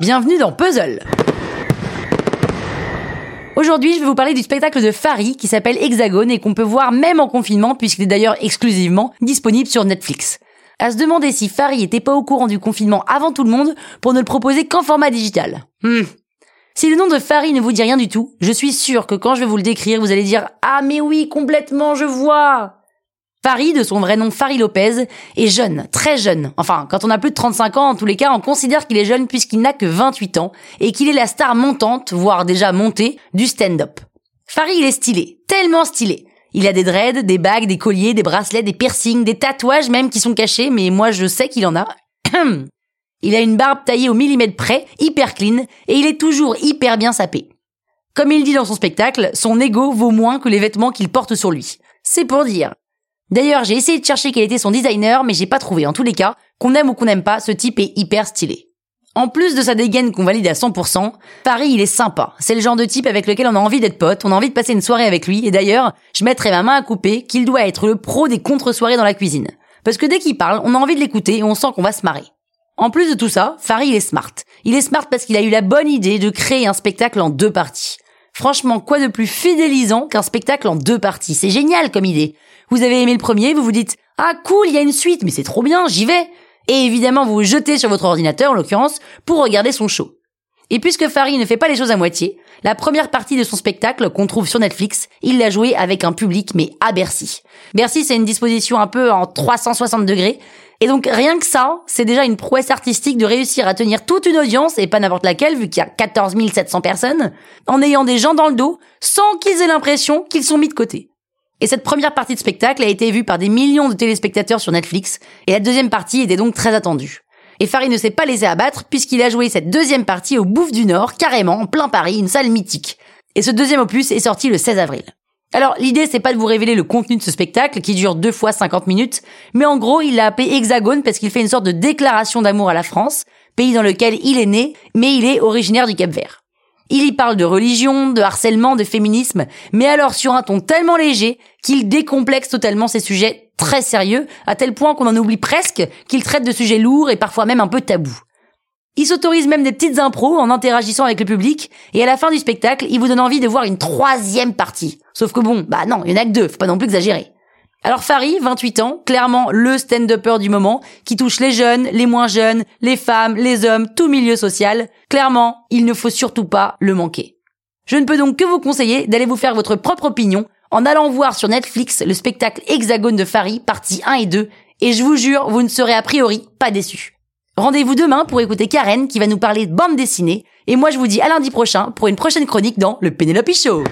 bienvenue dans Puzzle Aujourd'hui, je vais vous parler du spectacle de Farid qui s'appelle Hexagone et qu'on peut voir même en confinement puisqu'il est d'ailleurs exclusivement disponible sur Netflix. À se demander si Farid était pas au courant du confinement avant tout le monde pour ne le proposer qu'en format digital. Hmm. Si le nom de Farid ne vous dit rien du tout, je suis sûr que quand je vais vous le décrire, vous allez dire Ah mais oui, complètement, je vois Farid, de son vrai nom Farid Lopez, est jeune, très jeune. Enfin, quand on a plus de 35 ans, en tous les cas, on considère qu'il est jeune puisqu'il n'a que 28 ans et qu'il est la star montante, voire déjà montée, du stand-up. Farid, il est stylé, tellement stylé. Il a des dreads, des bagues, des colliers, des bracelets, des piercings, des tatouages même qui sont cachés, mais moi je sais qu'il en a. il a une barbe taillée au millimètre près, hyper clean, et il est toujours hyper bien sapé. Comme il dit dans son spectacle, son ego vaut moins que les vêtements qu'il porte sur lui. C'est pour dire. D'ailleurs, j'ai essayé de chercher quel était son designer, mais j'ai pas trouvé. En tous les cas, qu'on aime ou qu'on n'aime pas, ce type est hyper stylé. En plus de sa dégaine qu'on valide à 100%, Paris, il est sympa. C'est le genre de type avec lequel on a envie d'être pote, on a envie de passer une soirée avec lui, et d'ailleurs, je mettrai ma main à couper qu'il doit être le pro des contre-soirées dans la cuisine. Parce que dès qu'il parle, on a envie de l'écouter et on sent qu'on va se marrer. En plus de tout ça, Farid il est smart. Il est smart parce qu'il a eu la bonne idée de créer un spectacle en deux parties. Franchement, quoi de plus fidélisant qu'un spectacle en deux parties? C'est génial comme idée. Vous avez aimé le premier, vous vous dites ah cool, il y a une suite, mais c'est trop bien, j'y vais. Et évidemment, vous vous jetez sur votre ordinateur, en l'occurrence, pour regarder son show. Et puisque Farid ne fait pas les choses à moitié, la première partie de son spectacle qu'on trouve sur Netflix, il l'a joué avec un public mais à Bercy. Bercy, c'est une disposition un peu en 360 degrés. Et donc rien que ça, c'est déjà une prouesse artistique de réussir à tenir toute une audience, et pas n'importe laquelle, vu qu'il y a 14 700 personnes, en ayant des gens dans le dos, sans qu'ils aient l'impression qu'ils sont mis de côté. Et cette première partie de spectacle a été vue par des millions de téléspectateurs sur Netflix, et la deuxième partie était donc très attendue. Et Farid ne s'est pas laissé abattre puisqu'il a joué cette deuxième partie au Bouffe du Nord, carrément, en plein Paris, une salle mythique. Et ce deuxième opus est sorti le 16 avril. Alors, l'idée, c'est pas de vous révéler le contenu de ce spectacle, qui dure deux fois 50 minutes, mais en gros, il l'a appelé Hexagone parce qu'il fait une sorte de déclaration d'amour à la France, pays dans lequel il est né, mais il est originaire du Cap Vert. Il y parle de religion, de harcèlement, de féminisme, mais alors sur un ton tellement léger qu'il décomplexe totalement ces sujets très sérieux, à tel point qu'on en oublie presque qu'il traite de sujets lourds et parfois même un peu tabous. Il s'autorise même des petites impros en interagissant avec le public, et à la fin du spectacle, il vous donne envie de voir une troisième partie. Sauf que bon, bah non, il y en a que deux, faut pas non plus exagérer. Alors Farid, 28 ans, clairement le stand-upper du moment, qui touche les jeunes, les moins jeunes, les femmes, les hommes, tout milieu social, clairement, il ne faut surtout pas le manquer. Je ne peux donc que vous conseiller d'aller vous faire votre propre opinion en allant voir sur Netflix le spectacle Hexagone de Farid, partie 1 et 2, et je vous jure, vous ne serez a priori pas déçus. Rendez-vous demain pour écouter Karen qui va nous parler de bande dessinée, et moi je vous dis à lundi prochain pour une prochaine chronique dans le Penelope Show.